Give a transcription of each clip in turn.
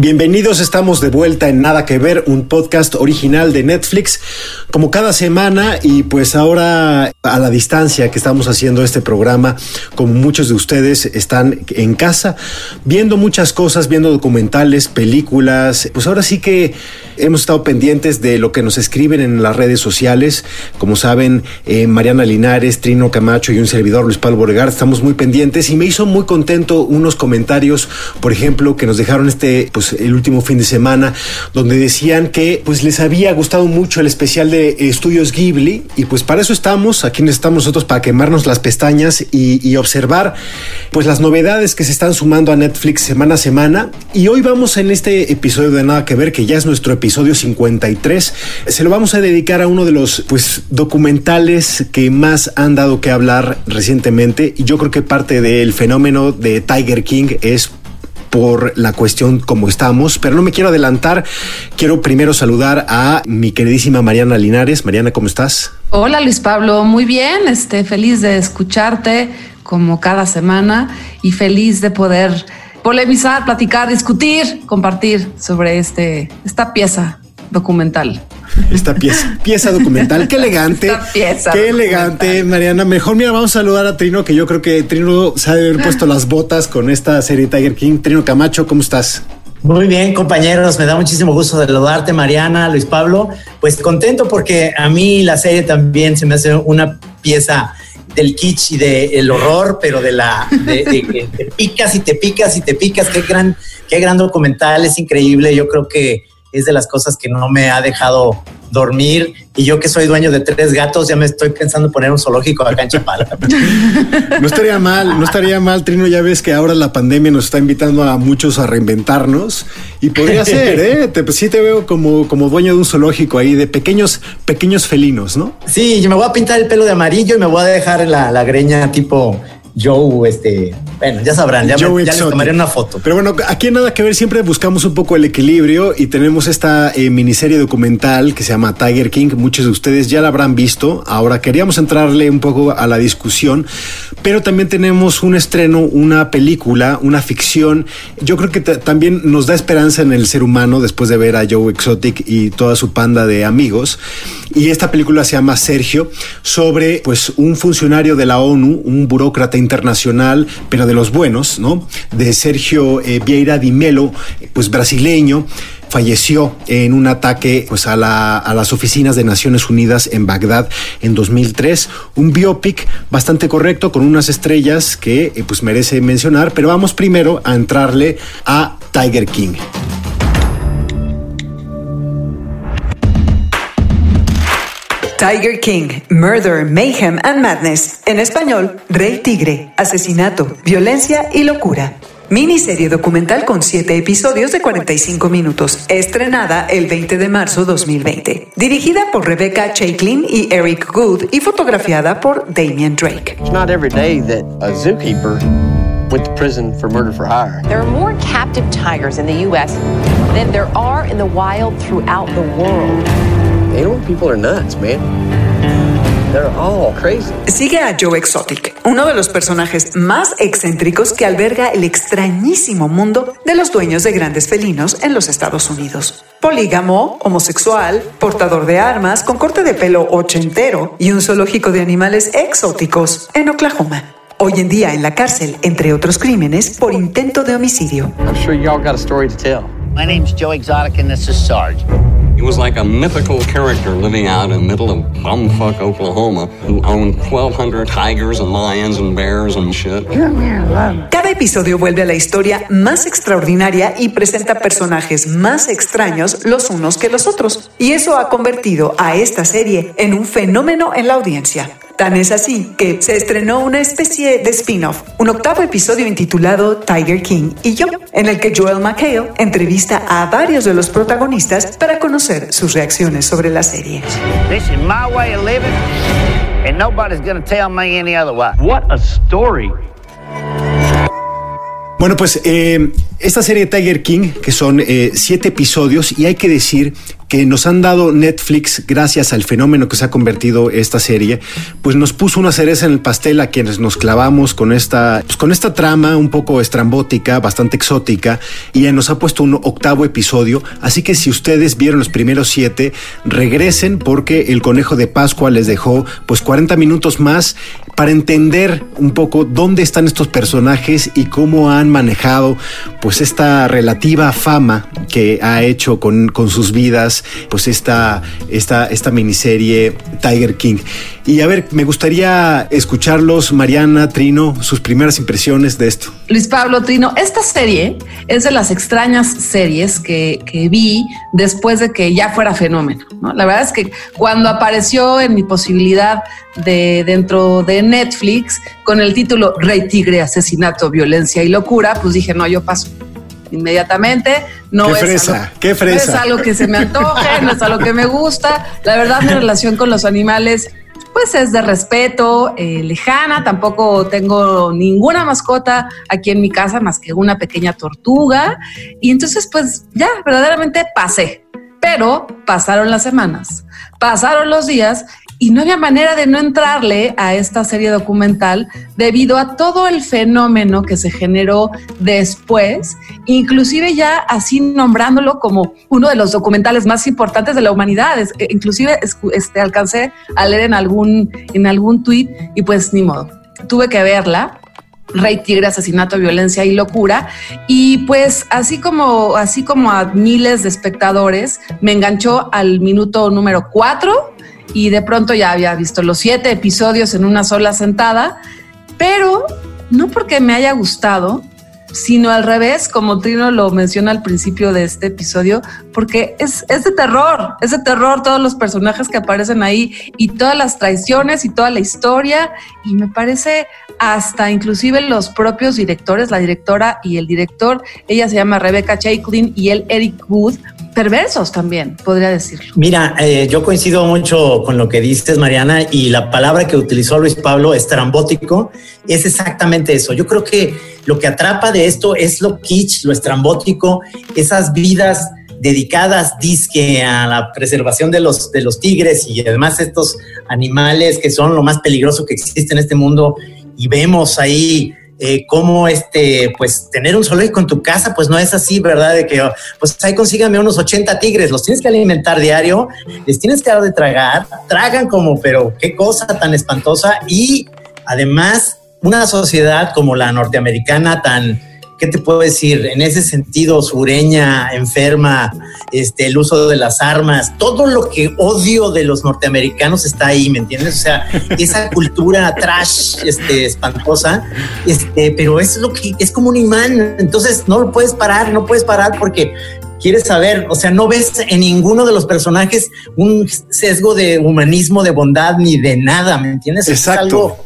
Bienvenidos, estamos de vuelta en Nada que Ver, un podcast original de Netflix, como cada semana y pues ahora a la distancia que estamos haciendo este programa, como muchos de ustedes están en casa, viendo muchas cosas, viendo documentales, películas, pues ahora sí que hemos estado pendientes de lo que nos escriben en las redes sociales, como saben, eh, Mariana Linares, Trino Camacho y un servidor Luis Pablo Borregar, estamos muy pendientes. Y me hizo muy contento unos comentarios, por ejemplo, que nos dejaron este, pues el último fin de semana, donde decían que pues les había gustado mucho el especial de Estudios Ghibli. Y pues para eso estamos, aquí estamos nosotros para quemarnos las pestañas y, y observar pues las novedades que se están sumando a Netflix semana a semana. Y hoy vamos en este episodio de Nada que Ver, que ya es nuestro episodio 53, se lo vamos a dedicar a uno de los pues documentales que más han dado que hablar recientemente y yo creo que parte del fenómeno de Tiger King es por la cuestión como estamos, pero no me quiero adelantar. Quiero primero saludar a mi queridísima Mariana Linares. Mariana, ¿cómo estás? Hola Luis Pablo, muy bien, este, feliz de escucharte como cada semana y feliz de poder polemizar, platicar, discutir, compartir sobre este, esta pieza documental. Esta pieza, pieza documental, qué elegante. Esta pieza qué elegante, Mariana. Mejor, mira, vamos a saludar a Trino, que yo creo que Trino se ha de haber puesto las botas con esta serie Tiger King. Trino Camacho, ¿cómo estás? Muy bien, compañeros, me da muchísimo gusto saludarte, Mariana, Luis Pablo. Pues contento porque a mí la serie también se me hace una pieza del kitsch y del horror, pero de la de, que te picas y te picas y te picas. Qué gran, qué gran documental, es increíble. Yo creo que es de las cosas que no me ha dejado dormir. Y yo que soy dueño de tres gatos, ya me estoy pensando poner un zoológico acá en Chapala. no estaría mal, no estaría mal, Trino. Ya ves que ahora la pandemia nos está invitando a muchos a reinventarnos y podría ser, ¿eh? Te, pues sí te veo como, como dueño de un zoológico ahí de pequeños, pequeños felinos, ¿no? Sí, yo me voy a pintar el pelo de amarillo y me voy a dejar la, la greña tipo Joe, este, bueno, ya sabrán, ya, me, ya les tomaré una foto. Pero bueno, aquí nada que ver, siempre buscamos un poco el equilibrio y tenemos esta eh, miniserie documental que se llama Tiger King. Muchos de ustedes ya la habrán visto. Ahora queríamos entrarle un poco a la discusión, pero también tenemos un estreno, una película, una ficción. Yo creo que también nos da esperanza en el ser humano después de ver a Joe Exotic y toda su panda de amigos. Y esta película se llama Sergio, sobre pues un funcionario de la ONU, un burócrata internacional, pero de los buenos, ¿no? De Sergio eh, Vieira Di Melo, pues brasileño falleció en un ataque pues, a, la, a, las oficinas de Naciones Unidas en Bagdad en 2003. Un biopic bastante correcto con unas estrellas que eh, pues merece mencionar, pero vamos primero a entrarle a Tiger King. Tiger King, Murder, Mayhem and Madness. En español, Rey Tigre, Asesinato, Violencia y Locura. Miniserie documental con 7 episodios de 45 minutos, estrenada el 20 de marzo 2020. Dirigida por Rebecca Chaiklin y Eric Good y fotografiada por Damian Drake. It's not every day that a zookeeper went to prison for murder for hire. There are more captive tigers in the U.S. than there are in the wild throughout the world. Animal people are nuts, man. They're all crazy. Sigue a Joe Exotic, uno de los personajes más excéntricos que alberga el extrañísimo mundo de los dueños de grandes felinos en los Estados Unidos. Polígamo, homosexual, portador de armas, con corte de pelo ochentero y un zoológico de animales exóticos en Oklahoma. Hoy en día en la cárcel, entre otros crímenes, por intento de homicidio. I'm sure y'all got a story to tell. My name's Joe Exotic and this is Sarge. He was like a mythical character living out in the middle of bumfuck Oklahoma who owned 1,200 tigers and lions and bears and shit. Cada episodio vuelve a la historia más extraordinaria y presenta personajes más extraños los unos que los otros. Y eso ha convertido a esta serie en un fenómeno en la audiencia. Tan es así que se estrenó una especie de spin-off, un octavo episodio intitulado Tiger King y yo, en el que Joel McHale entrevista a varios de los protagonistas para conocer sus reacciones sobre la serie. This is my way of living, and nobody's gonna tell me any other way. What a story. Bueno, pues eh, esta serie Tiger King, que son eh, siete episodios, y hay que decir que nos han dado Netflix gracias al fenómeno que se ha convertido esta serie, pues nos puso una cereza en el pastel a quienes nos clavamos con esta, pues con esta trama un poco estrambótica, bastante exótica, y ya nos ha puesto un octavo episodio. Así que si ustedes vieron los primeros siete, regresen porque el conejo de Pascua les dejó pues 40 minutos más para entender un poco dónde están estos personajes y cómo han manejado pues esta relativa fama que ha hecho con, con sus vidas pues esta, esta, esta miniserie Tiger King. Y a ver, me gustaría escucharlos, Mariana, Trino, sus primeras impresiones de esto. Luis Pablo Trino, esta serie es de las extrañas series que, que vi después de que ya fuera fenómeno. ¿no? La verdad es que cuando apareció en mi posibilidad de dentro de Netflix con el título Rey Tigre, Asesinato, Violencia y Locura, pues dije, no, yo paso inmediatamente. No qué es fresa, algo, qué fresa. No es algo que se me antoje, no es algo que me gusta. La verdad, mi relación con los animales pues es de respeto, eh, lejana, tampoco tengo ninguna mascota aquí en mi casa más que una pequeña tortuga. Y entonces pues ya verdaderamente pasé. Pero pasaron las semanas, pasaron los días y no había manera de no entrarle a esta serie documental debido a todo el fenómeno que se generó después, inclusive ya así nombrándolo como uno de los documentales más importantes de la humanidad. Es, eh, inclusive este, alcancé a leer en algún, en algún tuit y pues ni modo, tuve que verla. Rey Tigre, asesinato, violencia y locura. Y pues así como, así como a miles de espectadores, me enganchó al minuto número cuatro y de pronto ya había visto los siete episodios en una sola sentada, pero no porque me haya gustado, sino al revés, como Trino lo menciona al principio de este episodio, porque es, es de terror, es de terror todos los personajes que aparecen ahí y todas las traiciones y toda la historia, y me parece hasta inclusive los propios directores, la directora y el director, ella se llama Rebecca Chaiklin y él Eric Wood, perversos también, podría decirlo. Mira, eh, yo coincido mucho con lo que dices, Mariana, y la palabra que utilizó Luis Pablo, estrambótico, es exactamente eso. Yo creo que lo que atrapa de esto es lo kitsch, lo estrambótico, esas vidas dedicadas a la preservación de los, de los tigres y además estos animales que son lo más peligroso que existe en este mundo y vemos ahí eh, cómo este, pues tener un zoológico en tu casa, pues no es así, ¿verdad? De que, pues ahí consígame unos 80 tigres, los tienes que alimentar diario, les tienes que dar de tragar, tragan como, pero qué cosa tan espantosa y además una sociedad como la norteamericana tan, ¿qué te puedo decir? En ese sentido, sureña, enferma, este, el uso de las armas, todo lo que odio de los norteamericanos está ahí, ¿me entiendes? O sea, esa cultura trash, este, espantosa, este, pero es lo que es como un imán, entonces no lo puedes parar, no puedes parar porque quieres saber, o sea, no ves en ninguno de los personajes un sesgo de humanismo, de bondad, ni de nada, ¿me entiendes? Exacto. Es algo,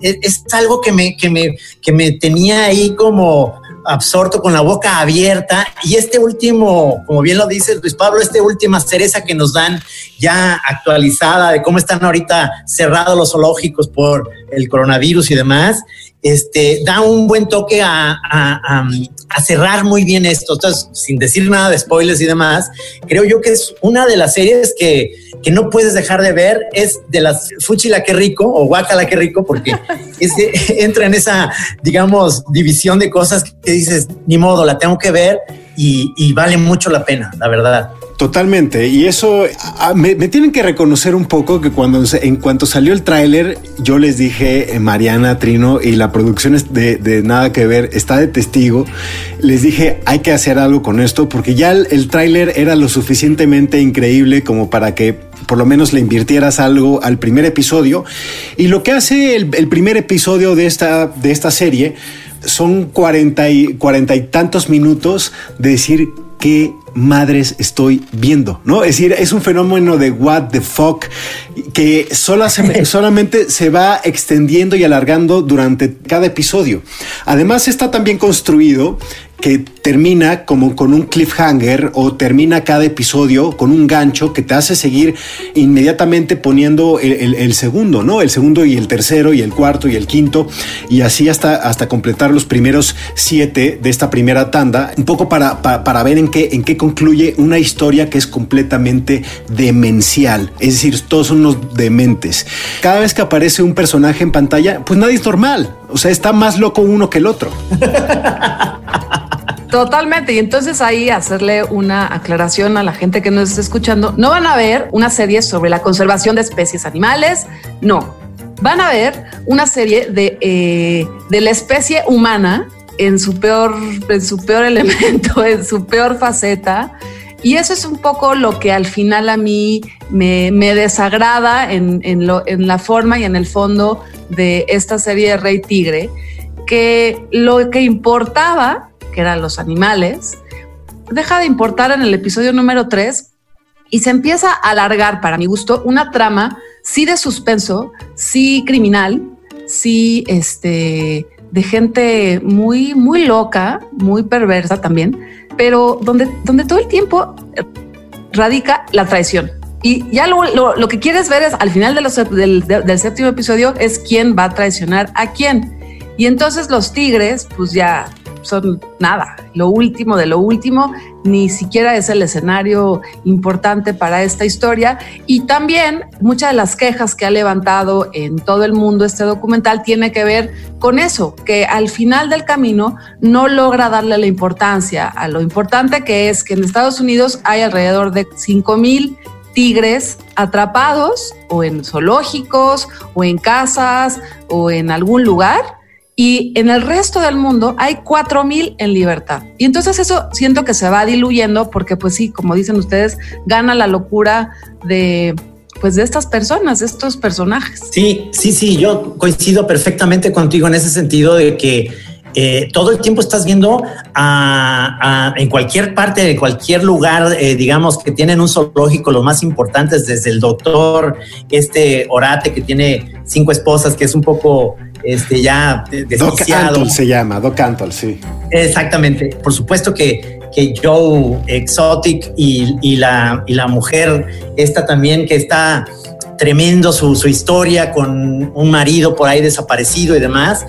es, es algo que me, que me, que me tenía ahí como absorto con la boca abierta. Y este último, como bien lo dice Luis Pablo, este última cereza que nos dan ya actualizada de cómo están ahorita cerrados los zoológicos por el coronavirus y demás, este, da un buen toque a, a, a, a, cerrar muy bien esto. Entonces, sin decir nada de spoilers y demás, creo yo que es una de las series que, que no puedes dejar de ver. Es de las Fuchila que rico o Guacala que rico, porque es de, entra en esa, digamos, división de cosas que dices, ni modo, la tengo que ver y, y vale mucho la pena, la verdad. Totalmente. Y eso a, me, tienen que reconocer un poco que cuando en cuanto salió el tráiler, yo les dije, eh, Mariana, Trino y la producción de, de, nada que ver está de testigo. Les dije, hay que hacer algo con esto porque ya el, el tráiler era lo suficientemente increíble como para que por lo menos le invirtieras algo al primer episodio. Y lo que hace el, el primer episodio de esta, de esta serie son cuarenta y, cuarenta y tantos minutos de decir qué madres estoy viendo? ¿No? Es decir, es un fenómeno de what the fuck que solamente se va extendiendo y alargando durante cada episodio. Además, está también construido que termina como con un cliffhanger o termina cada episodio con un gancho que te hace seguir inmediatamente poniendo el, segundo, ¿no? El segundo y el tercero y el cuarto y el quinto y así hasta, hasta completar los primeros siete de esta primera tanda, un poco para, para, ver en qué, en qué concluye una historia que es completamente demencial, es decir, todos son unos dementes. Cada vez que aparece un personaje en pantalla, pues nadie es normal, o sea, está más loco uno que el otro. Totalmente. Y entonces ahí hacerle una aclaración a la gente que nos está escuchando. No van a ver una serie sobre la conservación de especies animales. No. Van a ver una serie de, eh, de la especie humana en su peor, en su peor elemento, en su peor faceta. Y eso es un poco lo que al final a mí me, desagrada en, en, lo, en la forma y en el fondo de esta serie de Rey Tigre, que lo que importaba que eran los animales, deja de importar en el episodio número 3 y se empieza a alargar, para mi gusto, una trama sí de suspenso, sí criminal, sí este, de gente muy, muy loca, muy perversa también, pero donde, donde todo el tiempo radica la traición. Y ya lo, lo, que quieres ver es al final de del, del séptimo episodio es quién va a traicionar a quién. Y entonces los tigres, pues ya son nada, lo último de lo último, ni siquiera es el escenario importante para esta historia. Y también muchas de las quejas que ha levantado en todo el mundo este documental tiene que ver con eso, que al final del camino no logra darle la importancia a lo importante que es que en Estados Unidos hay alrededor de 5 mil tigres atrapados o en zoológicos o en casas o en algún lugar y en el resto del mundo hay 4.000 en libertad. Y entonces eso siento que se va diluyendo porque pues sí, como dicen ustedes, gana la locura de pues de estas personas, de estos personajes. Sí, sí, sí, yo coincido perfectamente contigo en ese sentido de que eh, todo el tiempo estás viendo en cualquier parte, de cualquier lugar, eh, digamos, que tienen un zoológico, los más importantes, desde el doctor, este Orate que tiene cinco esposas, que es un poco este, ya desquiciado. se llama, Doc Antle, sí. Exactamente. Por supuesto que, que Joe Exotic y, la, y la mujer, esta también que está tremendo su, su, historia con un marido por ahí desaparecido y demás.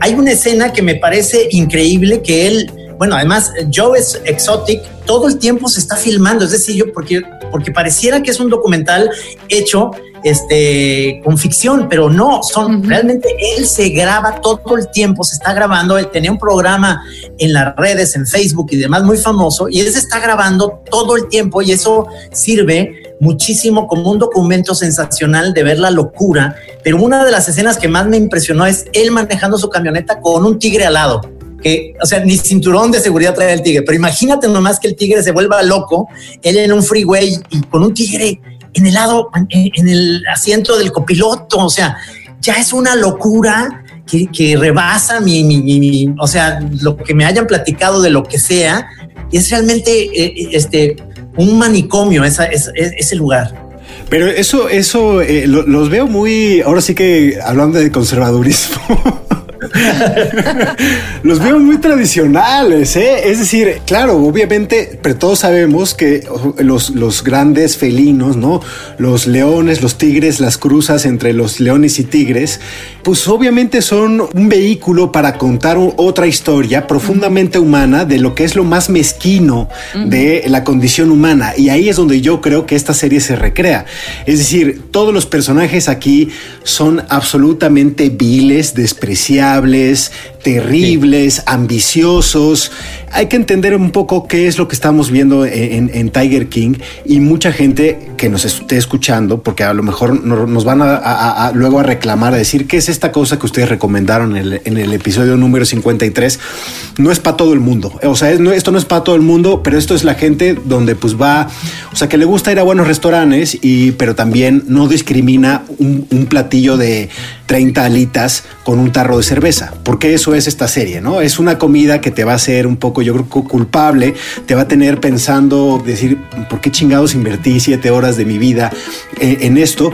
Hay una escena que me parece increíble que él, bueno, además Joe es Exotic, todo el tiempo se está filmando, es decir, yo porque, porque pareciera que es un documental hecho este, con ficción, pero no, son realmente él se graba todo el tiempo, se está grabando, él tenía un programa en las redes, en Facebook y demás muy famoso, y él se está grabando todo el tiempo y eso sirve muchísimo como un documento sensacional de ver la locura, pero una de las escenas que más me impresionó es él manejando su camioneta con un tigre al lado. Que, o sea, ni cinturón de seguridad trae el tigre, pero imagínate nomás que el tigre se vuelva loco, él en un freeway y con un tigre en el lado, en, el asiento del copiloto, o sea, ya es una locura que, rebasa mi, o sea, lo que me hayan platicado de lo que sea, es realmente eh, este, un manicomio ese lugar. Pero eso, eso eh, los veo muy, ahora sí que hablando de conservadurismo. Los veo muy tradicionales, ¿eh? Es decir, claro, obviamente, pero todos sabemos que los, los grandes felinos, ¿no? Los leones, los tigres, las cruzas entre los leones y tigres, pues obviamente son un vehículo para contar otra historia profundamente humana de lo que es lo más mezquino de la condición humana. Y ahí es donde yo creo que esta serie se recrea. Es decir, todos los personajes aquí son absolutamente viles, terribles, ambiciosos. Hay que entender un poco qué es lo que estamos viendo en, Tiger King y mucha gente que nos esté escuchando, porque a lo mejor nos van a, luego a reclamar, a decir qué es esta cosa que ustedes recomendaron en el, episodio número 53. No es para todo el mundo. O sea, esto no es para todo el mundo, pero esto es la gente donde pues va, o sea, que le gusta ir a buenos restaurantes, y, pero también no discrimina un, un platillo de 30 alitas con un tarro de cerveza, porque eso es esta serie, ¿no? Es una comida que te va a hacer un poco, yo creo, culpable, te va a tener pensando, decir, ¿por qué chingados invertí siete horas de mi vida en, en esto?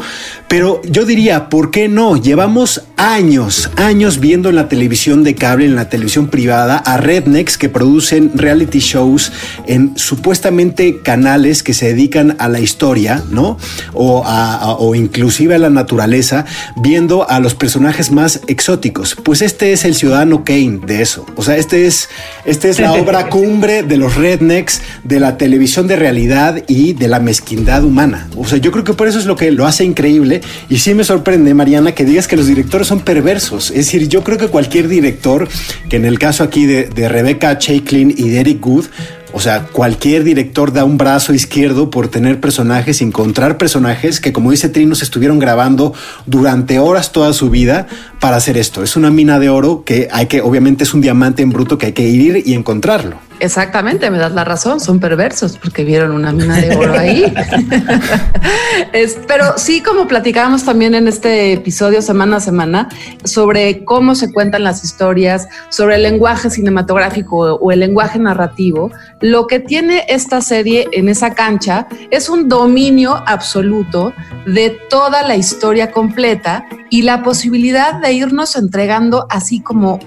Pero yo diría, ¿por qué no? Llevamos años, años viendo en la televisión de cable, en la televisión privada, a rednecks que producen reality shows en supuestamente canales que se dedican a la historia, ¿no? O, a, o inclusive a la naturaleza, viendo a los personajes más exóticos. Pues este es el ciudadano Kane de eso. O sea, este es, este es la obra cumbre de los rednecks, de la televisión de realidad y de la mezquindad humana. O sea, yo creo que por eso es lo que lo hace increíble y sí me sorprende, Mariana, que digas que los directores son perversos. Es decir, yo creo que cualquier director, que en el caso aquí de, Rebecca Chaiklin y de Eric Good, o sea, cualquier director da un brazo izquierdo por tener personajes, encontrar personajes que, como dice Trinos, estuvieron grabando durante horas toda su vida para hacer esto. Es una mina de oro que hay que, obviamente, es un diamante en bruto que hay que ir y encontrarlo. Exactamente, me das la razón, son perversos porque vieron una mina de oro ahí. pero sí, como platicábamos también en este episodio semana a semana, sobre cómo se cuentan las historias, sobre el lenguaje cinematográfico o el lenguaje narrativo, lo que tiene esta serie en esa cancha es un dominio absoluto de toda la historia completa y la posibilidad de irnos entregando así como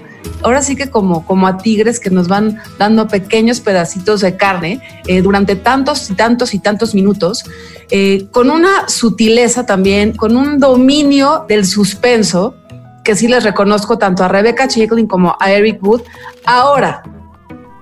ahora sí que como, como a tigres que nos van dando pequeños pedacitos de carne eh, durante tantos y tantos y tantos minutos, eh, con una sutileza también, con un dominio del suspenso, que sí les reconozco tanto a Rebecca Chicklin como a Eric Wood. Ahora,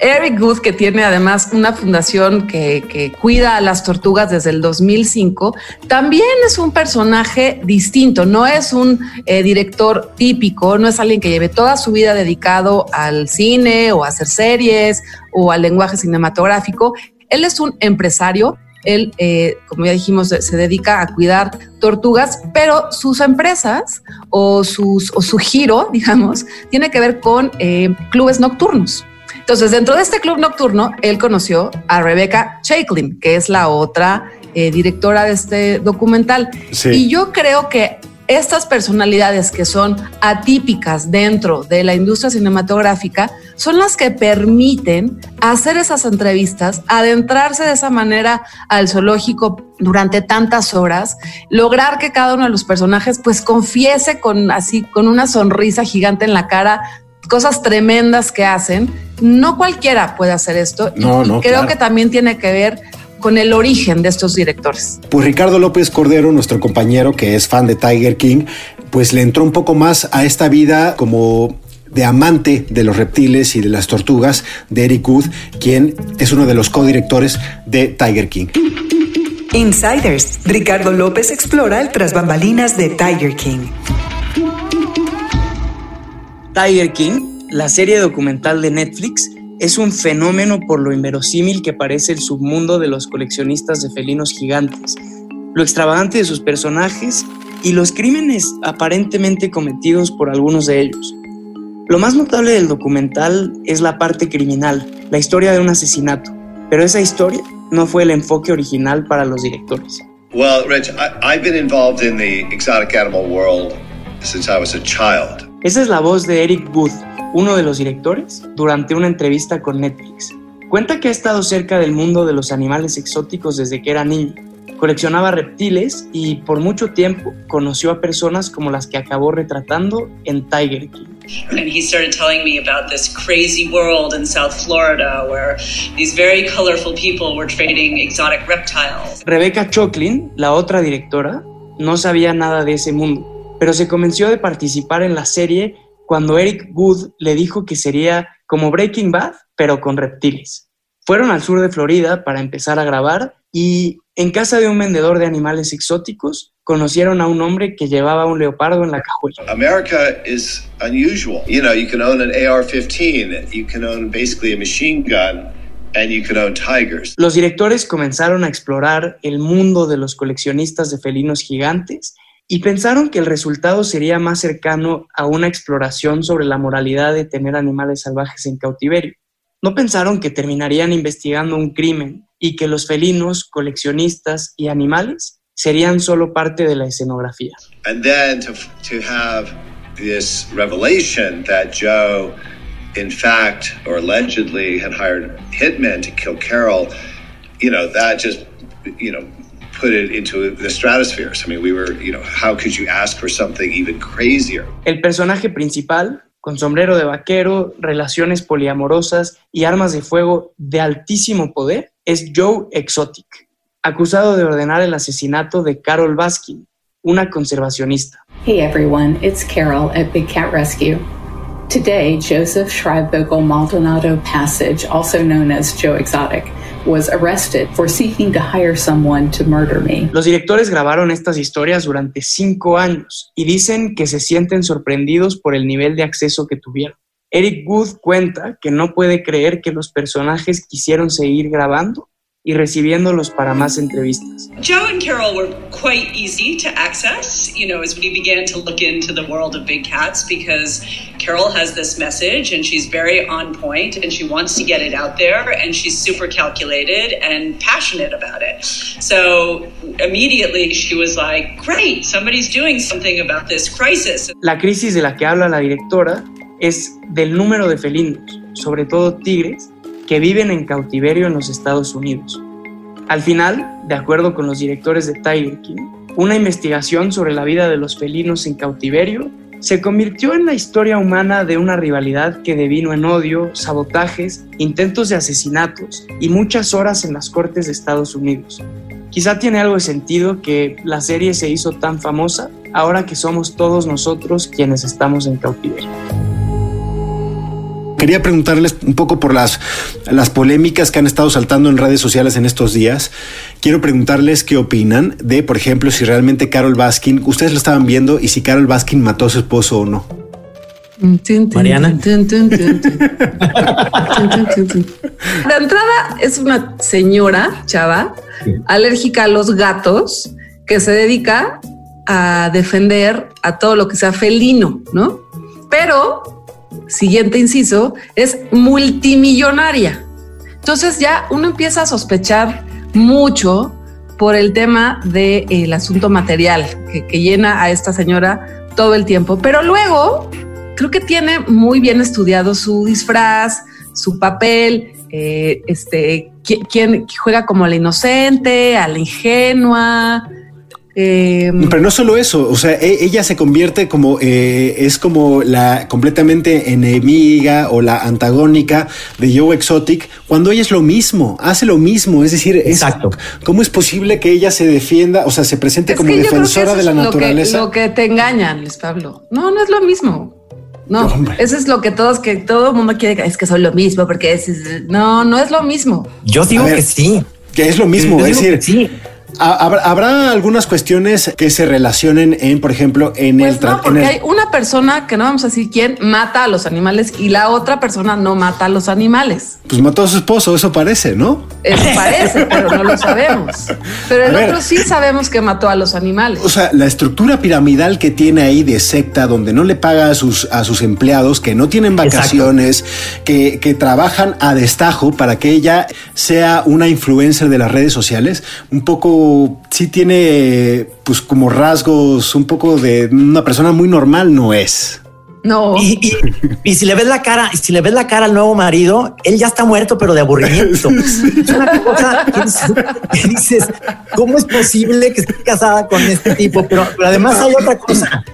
Eric Good, que tiene además una fundación que, cuida a las tortugas desde el 2005, también es un personaje distinto, no es un eh, director típico, no es alguien que lleve toda su vida dedicado al cine o a hacer series o al lenguaje cinematográfico. Él es un empresario, él, eh, como ya dijimos, se dedica a cuidar tortugas, pero sus empresas o, su giro, digamos, tiene que ver con eh, clubes nocturnos. Entonces, dentro de este club nocturno, él conoció a Rebecca Chaiklin, que es la otra eh, directora de este documental. Y yo creo que estas personalidades que son atípicas dentro de la industria cinematográfica son las que permiten hacer esas entrevistas, adentrarse de esa manera al zoológico durante tantas horas, lograr que cada uno de los personajes pues confiese con así con una sonrisa gigante en la cara cosas tremendas que hacen. No cualquiera puede hacer esto. No, y, creo que también tiene que ver con el origen de estos directores. Pues Ricardo López Cordero, nuestro compañero que es fan de Tiger King, pues le entró un poco más a esta vida como de amante de los reptiles y de las tortugas de Eric Wood, quien es uno de los codirectores de Tiger King. Insiders, Ricardo López explora el tras bambalinas de Tiger King. Tiger King, la serie documental de Netflix, es un fenómeno por lo inverosímil que parece el submundo de los coleccionistas de felinos gigantes, lo extravagante de sus personajes y los crímenes aparentemente cometidos por algunos de ellos. Lo más notable del documental es la parte criminal, la historia de un asesinato, pero esa historia no fue el enfoque original para los directores. Well, Rich, I've been involved in the exotic animal world since I was a child. Esa es la voz de Eric Wood, uno de los directores, durante una entrevista con Netflix. Cuenta que ha estado cerca del mundo de los animales exóticos desde que era niño. Coleccionaba reptiles y por mucho tiempo conoció a personas como las que acabó retratando en Tiger King. And he started telling me about this crazy world in South Florida where these very colorful people were trading exotic reptiles. Rebecca Chocklin, la otra directora, no sabía nada de ese mundo pero se convenció de participar en la serie cuando Eric Wood le dijo que sería como Breaking Bad, pero con reptiles. Fueron al sur de Florida para empezar a grabar y en casa de un vendedor de animales exóticos conocieron a un hombre que llevaba un leopardo en la cajuela. America is unusual. You know, you can own an AR-15, you can own basically a machine gun and you could own tigers. Los directores comenzaron a explorar el mundo de los coleccionistas de felinos gigantes y pensaron que el resultado sería más cercano a una exploración sobre la moralidad de tener animales salvajes en cautiverio. No pensaron que terminarían investigando un crimen y que los felinos, coleccionistas y animales serían solo parte de la escenografía. And then to, to have this revelation that Joe, in fact, or allegedly had hired hitmen to kill Carol, you know, that just, you know, put it into the stratosphere. So, I mean, we were, you know, how could you ask for something even crazier? El personaje principal, con sombrero de vaquero, relaciones poliamorosas y armas de fuego de altísimo poder, es Joe Exotic, acusado de ordenar el asesinato de Carol Baskin, una conservacionista. Hey everyone, it's Carol at Big Cat Rescue. Today, Joseph Schreibvogel Maldonado Passage, also known as Joe Exotic, was arrested for seeking to hire someone to murder me. Los directores grabaron estas historias durante cinco años y dicen que se sienten sorprendidos por el nivel de acceso que tuvieron. Eric Wood cuenta que no puede creer que los personajes quisieron seguir grabando y recibiéndolos para más entrevistas. Joe and Carol were quite easy to access, you know, as we began to look into the world of big cats because Carol has this message and she's very on point and she wants to get it out there and she's super calculated and passionate about it. So immediately she was like, great, somebody's doing something about this crisis. La crisis de la que habla la directora es del número de felinos, sobre todo tigres, que viven en cautiverio en los Estados Unidos. Al final, de acuerdo con los directores de Tiger King, una investigación sobre la vida de los felinos en cautiverio se convirtió en la historia humana de una rivalidad que devino en odio, sabotajes, intentos de asesinatos y muchas horas en las cortes de Estados Unidos. Quizá tiene algo de sentido que la serie se hizo tan famosa ahora que somos todos nosotros quienes estamos en cautiverio quería preguntarles un poco por las, las polémicas que han estado saltando en redes sociales en estos días. Quiero preguntarles qué opinan de, por ejemplo, si realmente Carol Baskin, ustedes lo estaban viendo y si Carol Baskin mató a su esposo o no. Mariana. De entrada es una señora chava alérgica a los gatos que se dedica a defender a todo lo que sea felino, ¿no? Pero siguiente inciso, es multimillonaria. Entonces ya uno empieza a sospechar mucho por el tema del asunto material que, llena a esta señora todo el tiempo. Pero luego creo que tiene muy bien estudiado su disfraz, su papel, eh, este, quien juega como la inocente, a la ingenua, Em, Pero no solo eso, o sea, e, ella se convierte como eh, es como la completamente enemiga o la antagónica de Joe Exotic cuando ella es lo mismo, hace lo mismo. Es decir, exacto. ¿Cómo es posible que ella se defienda, o sea, se presente como defensora de la naturaleza? Lo que, te engañan, Luis Pablo. No, no es lo mismo. No, eso es lo que todos, que todo el mundo quiere, es que son lo mismo, porque es, no, no es lo mismo. Yo digo que sí. Que es lo mismo, es decir, sí ¿Habrá, algunas cuestiones que se relacionen en, por ejemplo, en pues el no, porque hay una persona que no vamos a decir quién mata a los animales y la otra persona no mata a los animales. Pues mató a su esposo, eso parece, ¿no? Eso parece, pero no lo sabemos. Pero el otro sí sabemos que mató a los animales. O sea, la estructura piramidal que tiene ahí de secta, donde no le paga a sus, a sus empleados, que no tienen vacaciones, que, que trabajan a destajo para que ella sea una influencer de las redes sociales, un poco sí tiene pues como rasgos un poco de una persona muy normal, no es. No. Y, si le ves la cara, si le ves la cara al nuevo marido, él ya está muerto, pero de aburrimiento. Es una cosa que dices, ¿cómo es posible que esté casada con este tipo? pero además hay otra cosa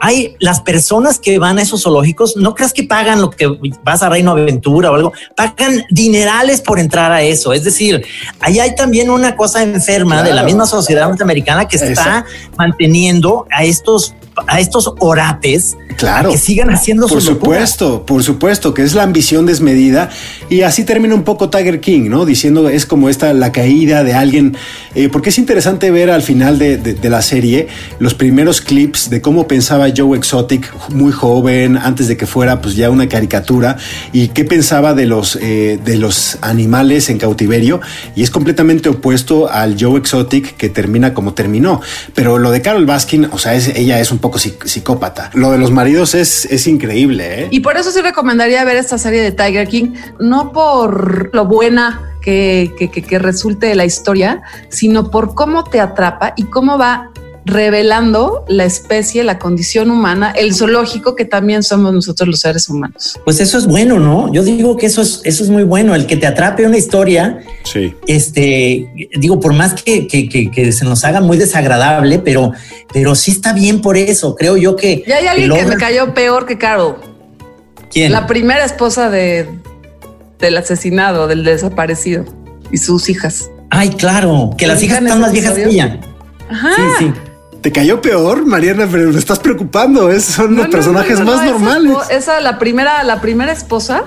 hay las personas que van a esos zoológicos, no creas que pagan lo que vas a Reino Aventura o algo, pagan dinerales por entrar a eso. Es decir, ahí hay también una cosa enferma de la misma sociedad norteamericana que está manteniendo a estos a estos orates Claro. Que sigan haciendo Por su locura. supuesto, por supuesto, que es la ambición desmedida. Y así termina un poco Tiger King, ¿no? Diciendo es como esta la caída de alguien. eh, porque es interesante ver al final de, de- de la serie los primeros clips de cómo pensaba Joe Exotic, muy joven, antes de que fuera pues ya una caricatura, y qué pensaba de los, eh, de los animales en cautiverio. Y es completamente opuesto al Joe Exotic que termina como terminó. Pero lo de Carol Baskin, o sea, es, ella es un poco psic- psicópata. Lo de los maridos es, increíble, ¿eh? Y por eso sí recomendaría ver esta serie de Tiger King, no por lo buena que, que, que- resulte la historia, sino por cómo te atrapa y cómo va revelando la especie, la condición humana, el zoológico que también somos nosotros los seres humanos. Pues eso es bueno, ¿no? Yo digo que eso es, eso es muy bueno, el que te atrape una historia. Sí. Este, digo, por más que, que- que- que se nos haga muy desagradable, pero, pero sí está bien por eso. Creo yo que. Y hay alguien que logra- me cayó peor que Carol, ¿Quién? la primera esposa de, del asesinado, del desaparecido y sus hijas. Ay, claro, que las ¿Te hijas están ese más viejas que ella. Ajá. Sí, sí. ¿Te cayó peor, Mariana? Pero me estás preocupando. Es, son No, los no, personajes no, no, más normales. Esa, la primera, la primera esposa,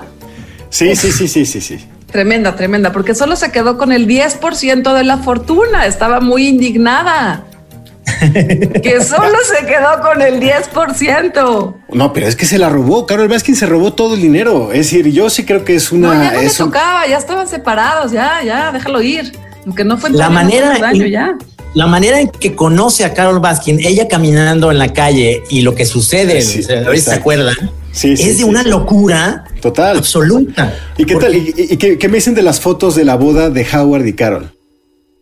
Sí, sí, sí, sí, sí, sí. tremenda, tremenda, porque solo se quedó con el 10% de la fortuna. Estaba muy indignada. que solo se quedó con el 10%. No, pero es que se la robó. Carol Baskin se robó todo el dinero. Es decir, yo sí creo que es una. No, ya no le es un- tocaba, ya estaban separados, ya, ya, déjalo ir. Lo que no fue La manera daño, ya. La manera en que conoce a Carol Baskin, ella caminando en la calle y lo que sucede, Sí, se acuerdan, Sí, sí, es de sí, una sí. locura Total. absoluta. ¿Y qué tal? ¿Y, y qué, qué me dicen de las fotos de la boda de Howard y Carol?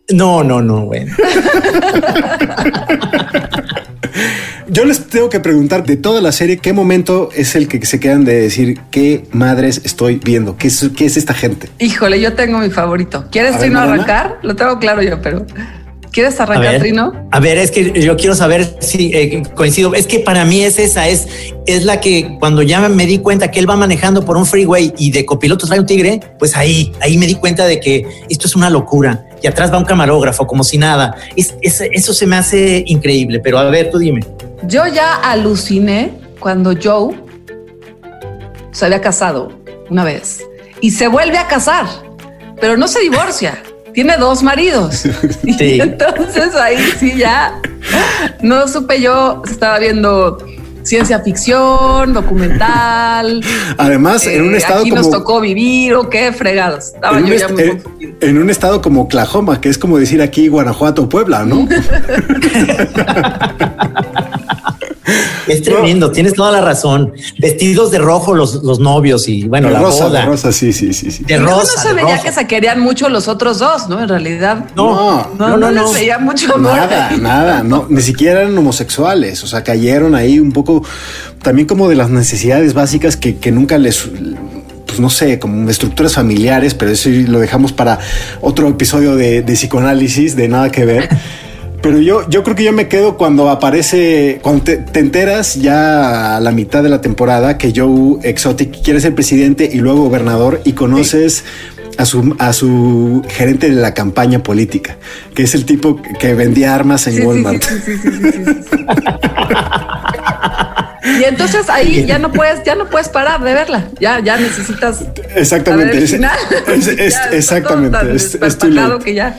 No, no, no, bueno. Yo les tengo que preguntar de toda la serie, ¿qué momento es el que se quedan de decir qué madres estoy viendo? ¿Qué es, qué es esta gente? Híjole, yo tengo mi favorito. ¿Quieres, Trino, Mariana. arrancar? Lo tengo claro yo, pero ¿quieres A arrancar, ver, Trino? a ver, es que yo quiero saber si eh, coincido. Es que para mí es esa, es, es la que cuando ya me di cuenta que él va manejando por un freeway y de copiloto trae un tigre, pues ahí, ahí me di cuenta de que esto es una locura. Y atrás va un camarógrafo como si nada. Es, es- eso se me hace increíble. Pero a ver, tú dime. Yo ya aluciné cuando Joe se había casado una vez y se vuelve a casar, pero no se divorcia. Tiene dos maridos. Y entonces ahí sí ya no supe yo, estaba viendo ciencia ficción, documental. Además, en un eh, estado aquí como. nos tocó vivir o qué fregados. Estaba en, un yo ya muy en- en un estado como Oklahoma, que es como decir aquí Guanajuato, Puebla, ¿no? Es tremendo, tienes toda la razón. Vestidos de rojo los, los novios y bueno, de la rosa, boda. de rosa, sí, sí, sí, sí. De rosa. no se veía rosa. que se querían mucho los otros dos, ¿no? En realidad. No, No, no, les veía mucho amor. Nada, nada, no, ni siquiera eran homosexuales, o sea, cayeron ahí un poco también como de las necesidades básicas que, que nunca les, pues no sé, como estructuras familiares, pero eso lo dejamos para otro episodio de, de psicoanálisis, de nada que ver. Pero yo, yo creo que yo me quedo cuando aparece, cuando te, te enteras ya a la mitad de la temporada que Joe Exotic quiere ser presidente y luego gobernador y conoces a su, a su gerente de la campaña política, que es el tipo que vendía armas en Sí, Walmart. sí, sí, sí, sí, sí, sí. Y entonces ahí ya no puedes, ya no puedes parar de verla. Ya, ya necesitas Exactamente. es- es- es- exactamente. es- late. que ya.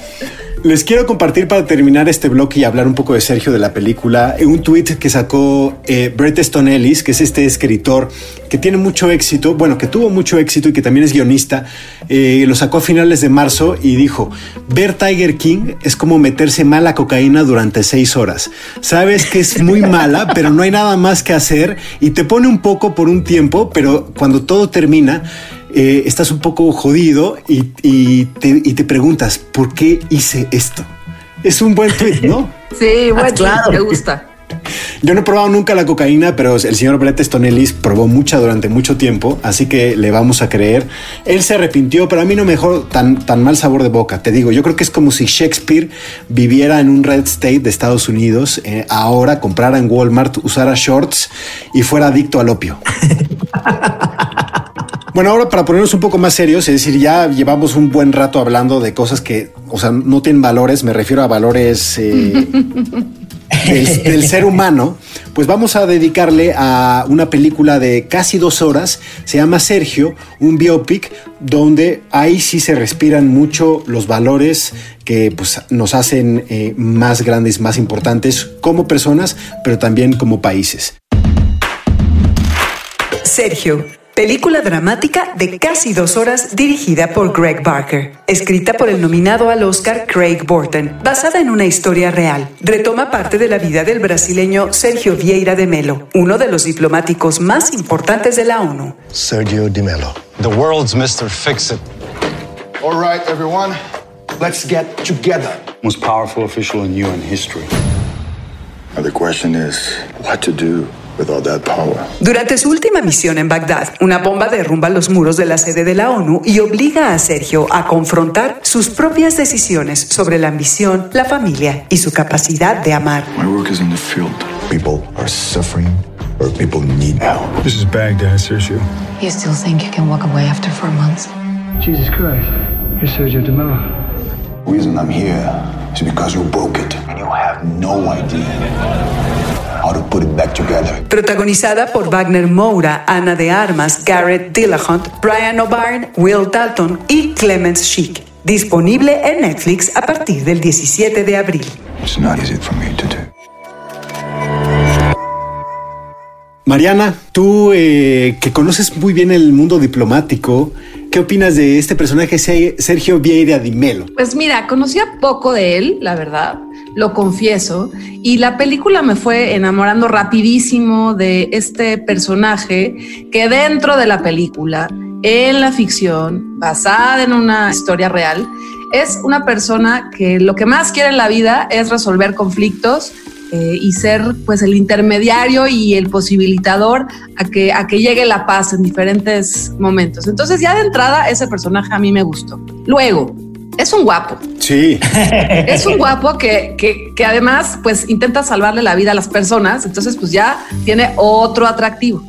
Les quiero compartir para terminar este bloque y hablar un poco de Sergio de la película, eh, un tweet que sacó eh, Bret Easton Ellis, que es este escritor que tiene mucho éxito, bueno, que tuvo mucho éxito y que también es guionista, eh, lo sacó a finales de marzo y dijo, ver Tiger King es como meterse mala cocaína durante seis horas. Sabes que es muy mala, pero no hay nada más que hacer y te pone un poco por un tiempo, pero cuando todo termina, eh, estás un poco jodido y, y te, y te preguntas, ¿por qué hice esto? Es un buen tweet, ¿no? Sí, bueno, Ah, claro. me gusta. Yo no he probado nunca la cocaína, pero el señor Brett Easton Ellis probó mucha durante mucho tiempo, así que le vamos a creer. Él se arrepintió, pero a mí no me dejó tan, tan mal sabor de boca. Te digo, yo creo que es como si Shakespeare viviera en un red state de Estados Unidos, eh, ahora comprara en Walmart, usara shorts y fuera adicto al opio. Bueno, ahora para ponernos un poco más serios, es decir, ya llevamos un buen rato hablando de cosas que, o sea, no tienen valores, me refiero a valores eh, del, del, ser humano, pues vamos a dedicarle a una película de casi dos horas. Se llama Sergio, un biopic donde ahí sí se respiran mucho los valores que pues, nos hacen eh, más grandes, más importantes como personas, pero también como países. Sergio, película dramática de casi dos horas dirigida por Greg Barker, escrita por el nominado al Oscar Craig Borton, basada en una historia real. Retoma parte de la vida del brasileño Sergio Vieira de Melo, uno de los diplomáticos más importantes de la ONU. Sergio de Melo, the world's Mr. Fix-It. All right, everyone, let's get together. Most powerful official in UN history. Now the question is, what to do durante su última misión en Bagdad, una bomba derrumba los muros de la sede de la ONU y obliga a Sergio a confrontar sus propias decisiones sobre la ambición, la familia y su capacidad de amar. My work is in the field. People are suffering or people need help. This is Baghdad, Sergio. You still think you can walk away after four months? Jesus Christ, you're Sergio de Mello. The reason I'm here is because you broke it and you have no idea. Protagonizada por Wagner Moura, Ana de Armas, Garrett Dillahunt, Brian O'Byrne, Will Dalton y Clemens Schick. Disponible en Netflix a partir del 17 de abril. Mariana, tú eh, que conoces muy bien el mundo diplomático, ¿qué opinas de este personaje Sergio Vieira Di Melo? Pues mira, conocía poco de él, la verdad lo confieso. Y la película me fue enamorando rapidísimo de este personaje que dentro de la película, en la ficción, basada en una historia real, es una persona que lo que más quiere en la vida es resolver conflictos eh, y ser pues el intermediario y el posibilitador a que, a que llegue la paz en diferentes momentos. Entonces ya de entrada ese personaje a mí me gustó. Luego, es un guapo. Sí. Es un guapo que, que, además pues intenta salvarle la vida a las personas, entonces pues ya tiene otro atractivo.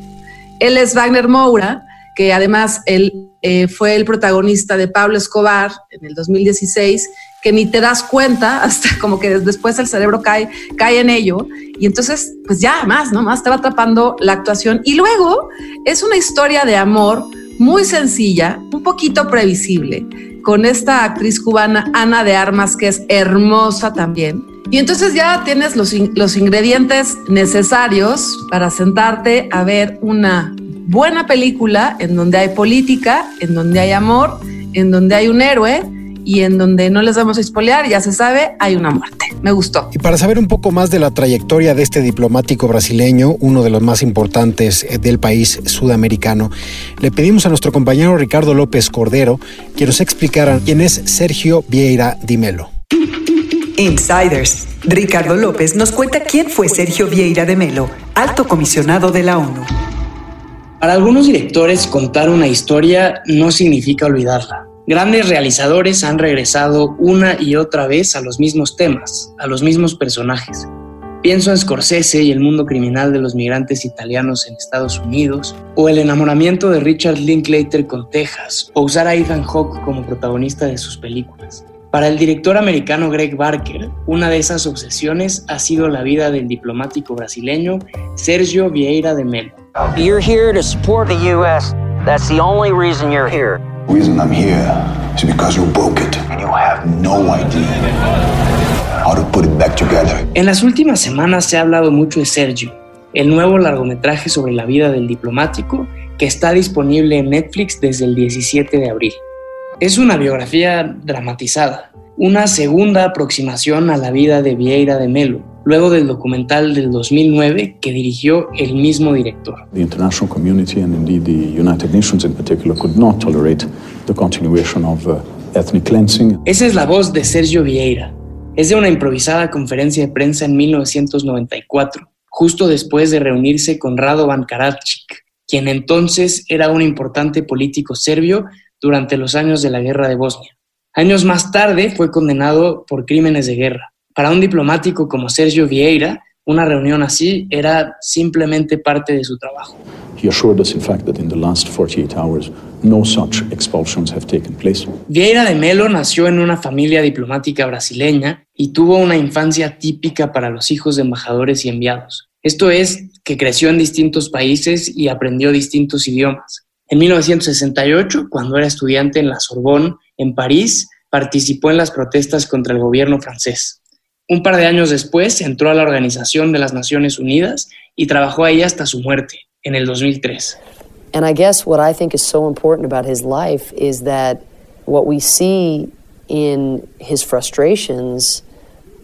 Él es Wagner Moura, que además él eh, fue el protagonista de Pablo Escobar en el 2016, que ni te das cuenta hasta como que después el cerebro cae, cae en ello y entonces pues ya más, ¿no? Más te va atrapando la actuación y luego es una historia de amor muy sencilla, un poquito previsible, con esta actriz cubana Ana de Armas, que es hermosa también. Y entonces ya tienes los, los ingredientes necesarios para sentarte a ver una buena película en donde hay política, en donde hay amor, en donde hay un héroe y en donde no les vamos a espolear, ya se sabe, hay una muerte. Me gustó. Y para saber un poco más de la trayectoria de este diplomático brasileño, uno de los más importantes eh, del país sudamericano, le pedimos a nuestro compañero Ricardo López Cordero que nos explicara quién es Sergio Vieira Di Melo. Insiders. Ricardo López nos cuenta quién fue Sergio Vieira de Melo, alto comisionado de la ONU. Para algunos directores, contar una historia no significa olvidarla. Grandes realizadores han regresado una y otra vez a los mismos temas, a los mismos personajes. Pienso en Scorsese y el mundo criminal de los migrantes italianos en Estados Unidos, o el enamoramiento de Richard Linklater con Texas, o usar a Ethan Hawke como protagonista de sus películas. Para el director americano Greg Barker, una de esas obsesiones ha sido la vida del diplomático brasileño Sergio Vieira de Melo. You're here to support the US. That's the only reason you're here. The reason I'm here is because you broke it and you have no idea how to put it back together. En las últimas semanas se ha hablado mucho de Sergio, el nuevo largometraje sobre la vida del diplomático que está disponible en Netflix desde el 17 de abril. Es una biografía dramatizada, una segunda aproximación a la vida de Vieira de Melo, luego del documental del 2009 que dirigió el mismo director. The international community and indeed the United Nations in particular could not tolerate the continuation of uh, ethnic cleansing. Esa es la voz de Sergio Vieira. Es de una improvisada conferencia de prensa en 1994, justo después de reunirse con Radovan Karadzic, quien entonces era un importante político serbio durante los años de la guerra de Bosnia. Años más tarde fue condenado por crímenes de guerra. Para un diplomático como Sergio Vieira, una reunión así era simplemente parte de su trabajo. He assured us, in fact, that in the last 48 hours, no such expulsions have taken place. Vieira de Melo nació en una familia diplomática brasileña y tuvo una infancia típica para los hijos de embajadores y enviados. Esto es, que creció en distintos países y aprendió distintos idiomas. En 1968, cuando era estudiante en la Sorbonne, en París, participó en las protestas contra el gobierno francés. Un par de años después entró a la Organización de las Naciones Unidas y trabajó ahí hasta su muerte, en el 2003. And I guess what I think is so important about his life is that what we see in his frustrations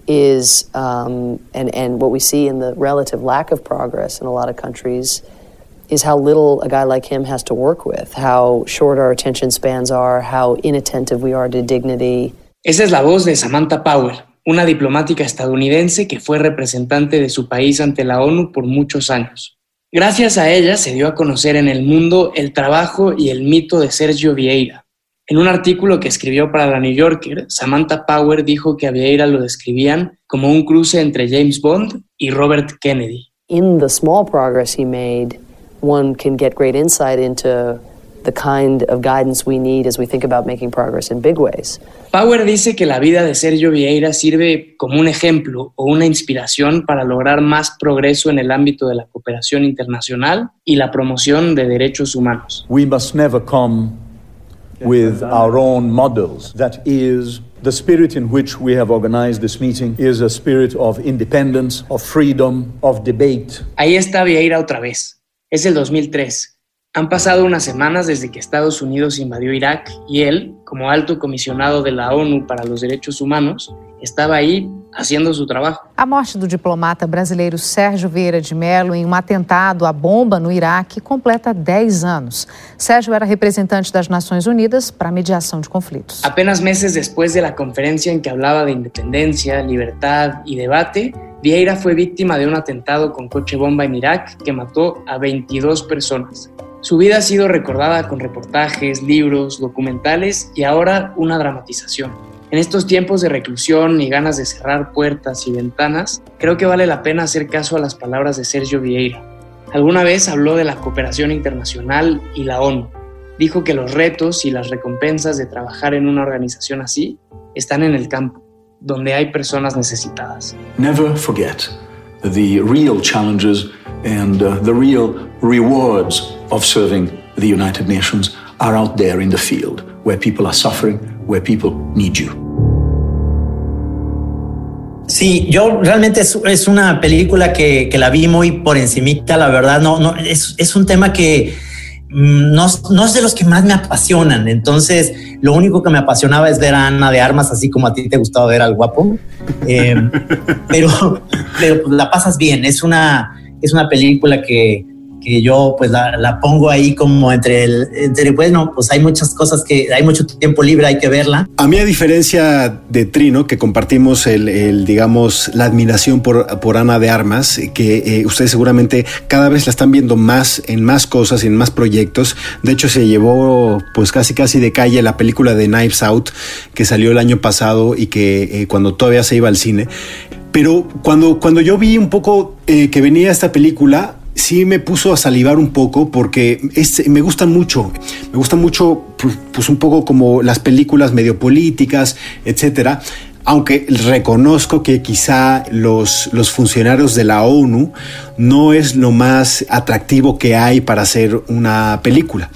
is, um, and, and what we see in the relative lack of progress in a lot of countries, is how little a guy like him has to work with, how short our attention spans are, how inattentive we are to dignity. Esa es la voz de Samantha Power, una diplomática estadounidense que fue representante de su país ante la ONU por muchos años. Gracias a ella se dio a conocer en el mundo el trabajo y el mito de Sergio Vieira. En un artículo que escribió para la New Yorker, Samantha Power dijo que a Vieira lo describían como un cruce entre James Bond y Robert Kennedy. In the small progress he made, one can get great insight into the kind of guidance we need as we think about making progress in big ways. Power dice que la vida de Sergio Vieira sirve como un ejemplo o una inspiración para lograr más progreso en el ámbito de la cooperación internacional y la promoción de derechos humanos. We must never come with our own models. That is the spirit in which we have organized this meeting is a spirit of independence, of freedom, of debate. Ahí está Vieira otra vez. Es el 2003. Han pasado unas semanas desde que Estados Unidos invadió Irak y él, como alto comisionado de la ONU para los Derechos Humanos, estava aí haciendo su trabajo. A morte do diplomata brasileiro Sérgio Vieira de Mello em um atentado à bomba no Iraque completa 10 anos. Sérgio era representante das Nações Unidas para a mediação de conflitos. Apenas meses después de la conferencia en que hablaba de independencia, libertad y debate, Vieira fue víctima de un atentado con coche bomba en Irak que mató a 22 personas. Su vida ha sido recordada con reportajes, libros, documentales y ahora una dramatización. En estos tiempos de reclusión y ganas de cerrar puertas y ventanas, creo que vale la pena hacer caso a las palabras de Sergio Vieira. Alguna vez habló de la cooperación internacional y la ONU. Dijo que los retos y las recompensas de trabajar en una organización así están en el campo, donde hay personas necesitadas. Never forget the real challenges and uh, the real rewards of serving the United Nations are out there in the field, where people are suffering, where people need you. Sí, yo realmente es, es una película que, que, la vi muy por encimita, la verdad, no, no, es, es un tema que mm, no, no, es de los que más me apasionan, entonces lo único que me apasionaba es ver a Ana de Armas, así como a ti te gustaba ver al guapo, eh, pero, pero pues, la pasas bien, es una, es una película que, que yo pues la, pongo ahí como entre el, entre bueno, pues hay muchas cosas que hay mucho tiempo libre, hay que verla. A mí a diferencia de Trino, que compartimos el, el digamos, la admiración por, por Ana de Armas, que eh, ustedes seguramente cada vez la están viendo más en más cosas, en más proyectos. De hecho, se llevó pues casi casi de calle la película de Knives Out, que salió el año pasado y que eh, cuando todavía se iba al cine. Pero cuando, cuando yo vi un poco eh, que venía esta película, sí me puso a salivar un poco porque me gustan mucho, me gustan mucho pues un poco como las películas medio políticas, etcétera. Aunque reconozco que quizá los, los funcionarios de la ONU no es lo más atractivo que hay para hacer una película.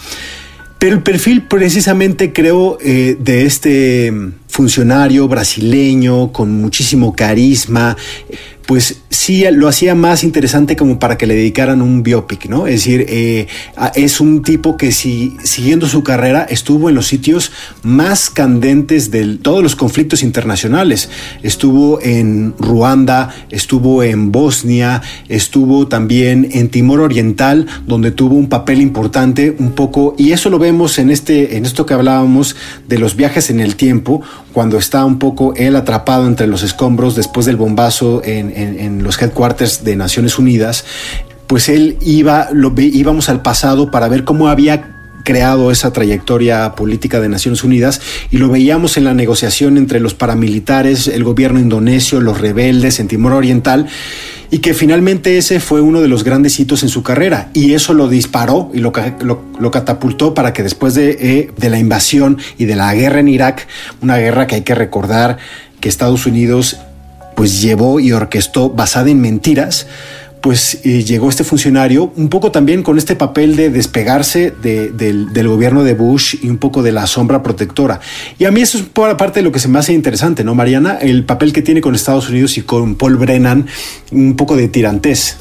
Pero el perfil precisamente creo eh, de este funcionario brasileño con muchísimo carisma, pues sí lo hacía más interesante como para que le dedicaran un biopic, ¿no? Es decir, eh, es un tipo que si, siguiendo su carrera estuvo en los sitios más candentes de todos los conflictos internacionales. Estuvo en Ruanda, estuvo en Bosnia, estuvo también en Timor Oriental, donde tuvo un papel importante un poco, y eso lo vemos en, este, en esto que hablábamos de los viajes en el tiempo, cuando está un poco él atrapado entre los escombros después del bombazo en, los headquarters de Naciones Unidas, pues él iba, lo, íbamos al pasado para ver cómo había creado esa trayectoria política de Naciones Unidas y lo veíamos en la negociación entre los paramilitares, el gobierno indonesio, los rebeldes en Timor Oriental y que finalmente ese fue uno de los grandes hitos en su carrera. Y eso lo disparó y lo, lo, catapultó para que después de, eh, de, la invasión y de la guerra en Irak, una guerra que hay que recordar que Estados Unidos pues llevó y orquestó basada en mentiras, pues eh, llegó este funcionario un poco también con este papel de despegarse del, gobierno de Bush y un poco de la sombra protectora. Y a mí eso es parte de lo que se me hace interesante, ¿no, Mariana? El papel que tiene con Estados Unidos y con Paul Brennan, un poco de tirantés.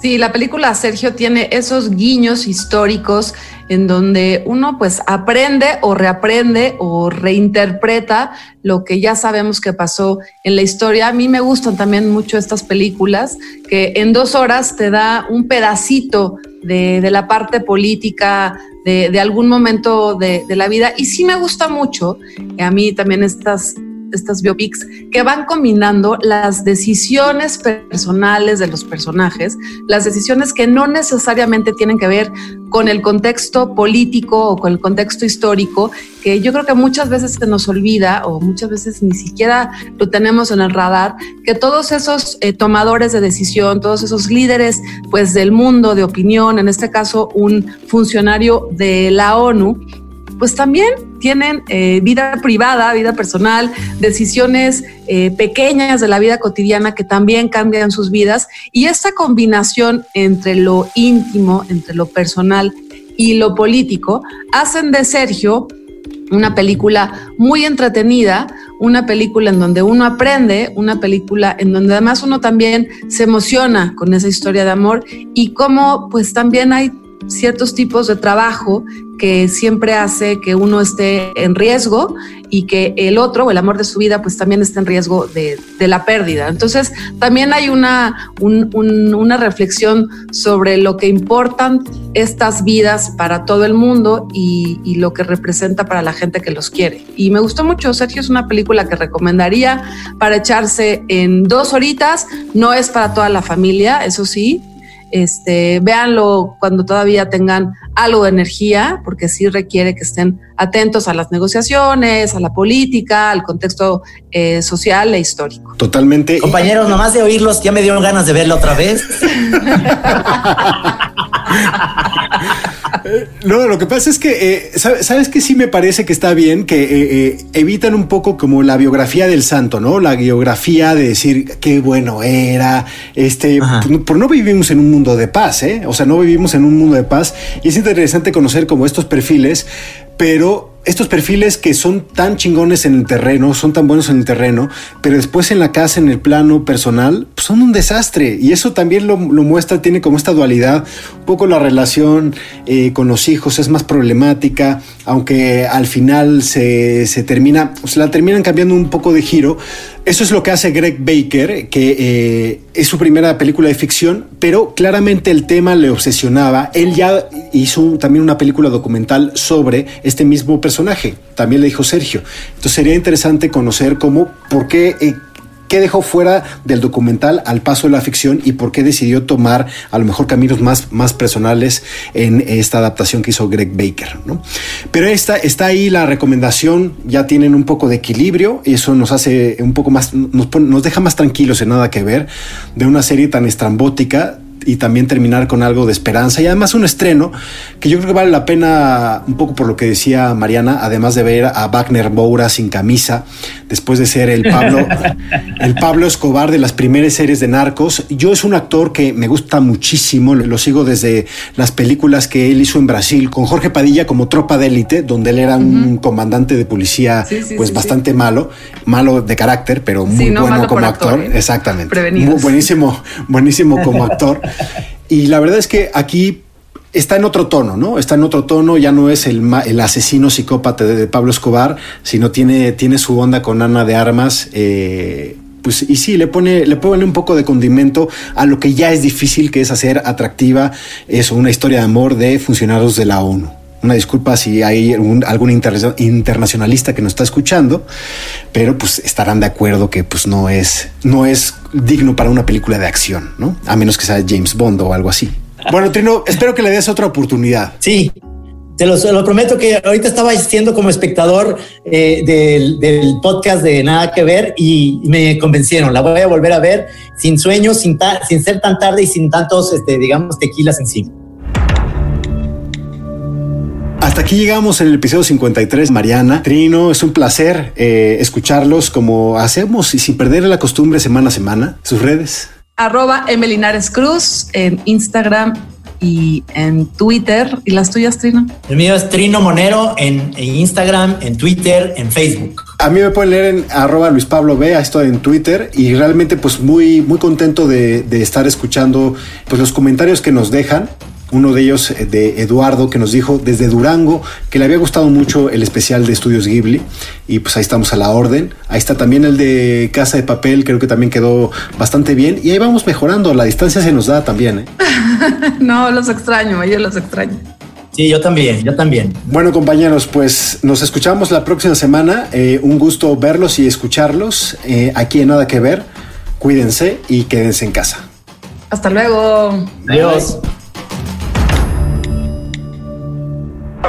Sí, la película Sergio tiene esos guiños históricos en donde uno pues aprende o reaprende o reinterpreta lo que ya sabemos que pasó en la historia. A mí me gustan también mucho estas películas que en dos horas te da un pedacito de, la parte política de, algún momento de, de, la vida. Y sí me gusta mucho, a mí también estas estas biopics que van combinando las decisiones personales de los personajes, las decisiones que no necesariamente tienen que ver con el contexto político o con el contexto histórico, que yo creo que muchas veces se nos olvida o muchas veces ni siquiera lo tenemos en el radar, que todos esos eh, tomadores de decisión, todos esos líderes pues del mundo de opinión, en este caso un funcionario de la ONU, pues también tienen eh, vida privada, vida personal, decisiones eh, pequeñas de la vida cotidiana que también cambian sus vidas. Y esta combinación entre lo íntimo, entre lo personal y lo político, hacen de Sergio una película muy entretenida, una película en donde uno aprende, una película en donde además uno también se emociona con esa historia de amor y cómo pues también hay ciertos tipos de trabajo que siempre hace que uno esté en riesgo y que el otro el amor de su vida pues también esté en riesgo de, la pérdida. Entonces también hay una, una reflexión sobre lo que importan estas vidas para todo el mundo y, y, lo que representa para la gente que los quiere. Y me gustó mucho, Sergio, es una película que recomendaría para echarse en dos horitas, no es para toda la familia, eso sí, este, véanlo cuando todavía tengan algo de energía, porque sí requiere que estén atentos a las negociaciones, a la política, al contexto eh, social e histórico. Totalmente. Compañeros, nomás de oírlos, ya me dieron ganas de verlo otra vez. No, lo que pasa es que, eh, ¿sabes que Sí me parece que está bien que eh, evitan un poco como la biografía del santo, ¿no? La biografía de decir qué bueno era, este, por, no vivimos en un mundo de paz, ¿eh? O sea, no vivimos en un mundo de paz y es interesante conocer como estos perfiles, pero estos perfiles que son tan chingones en el terreno, son tan buenos en el terreno, pero después en la casa, en el plano personal, pues son un desastre. Y eso también lo, muestra, tiene como esta dualidad. Un poco la relación eh, con los hijos es más problemática, aunque al final se, se termina, se la terminan cambiando un poco de giro. Eso es lo que hace Greg Baker, que eh, es su primera película de ficción, pero claramente el tema le obsesionaba. Él ya hizo también una película documental sobre este mismo personaje también le dijo Sergio. Entonces sería interesante conocer cómo, por qué, eh, qué dejó fuera del documental al paso de la ficción y por qué decidió tomar a lo mejor caminos más, más personales en esta adaptación que hizo Greg Baker. ¿no? Pero esta, está ahí la recomendación, ya tienen un poco de equilibrio, y eso nos hace un poco más, nos, nos deja más tranquilos en nada que ver de una serie tan estrambótica y también terminar con algo de esperanza y además un estreno que yo creo que vale la pena un poco por lo que decía Mariana, además de ver a Wagner Moura sin camisa, después de ser el Pablo, el Pablo Escobar de las primeras series de Narcos. Yo es un actor que me gusta muchísimo, lo sigo desde las películas que él hizo en Brasil con Jorge Padilla como Tropa de Élite, donde él era un comandante de policía pues bastante malo, malo de carácter, pero muy bueno como actor. ¿eh? Exactamente. Muy buenísimo, buenísimo como actor. Y la verdad es que aquí está en otro tono, ¿no? Está en otro tono, ya no es el, el asesino psicópata de, Pablo Escobar, sino tiene, tiene su onda con Ana de Armas. Eh, pues, y sí, le pone, le pone un poco de condimento a lo que ya es difícil, que es hacer atractiva eso, una historia de amor de funcionarios de la ONU. Una disculpa si hay algún internacionalista que nos está escuchando, pero pues estarán de acuerdo que pues no es, no es digno para una película de acción, ¿no? A menos que sea James Bond o algo así. Bueno, Trino, espero que le des otra oportunidad. Sí, te lo, prometo que ahorita estaba siendo como espectador eh, del, podcast de Nada que Ver y me convencieron. La voy a volver a ver sin sueños, sin, sin ser tan tarde y sin tantos, este, digamos, tequilas encima. Hasta aquí llegamos en el episodio 53, Mariana. Trino, es un placer eh, escucharlos como hacemos y sin perder la costumbre semana a semana. Sus redes. Arroba Emelinares Cruz en Instagram y en Twitter. ¿Y las tuyas, Trino? El mío es Trino Monero en, Instagram, en Twitter, en Facebook. A mí me pueden leer en arroba Luis Pablo B, esto en Twitter y realmente pues muy, muy contento de, de estar escuchando pues los comentarios que nos dejan uno de ellos eh, de Eduardo que nos dijo desde Durango que le había gustado mucho el especial de Estudios Ghibli y pues ahí estamos a la orden. Ahí está también el de Casa de Papel, creo que también quedó bastante bien y ahí vamos mejorando, la distancia se nos da también. ¿eh? no, los extraño, yo los extraño. Sí, yo también, yo también. Bueno, compañeros, pues nos escuchamos la próxima semana. Eh, un gusto verlos y escucharlos. aquí en Nada que Ver. Cuídense y quédense en casa. Hasta luego. Adiós.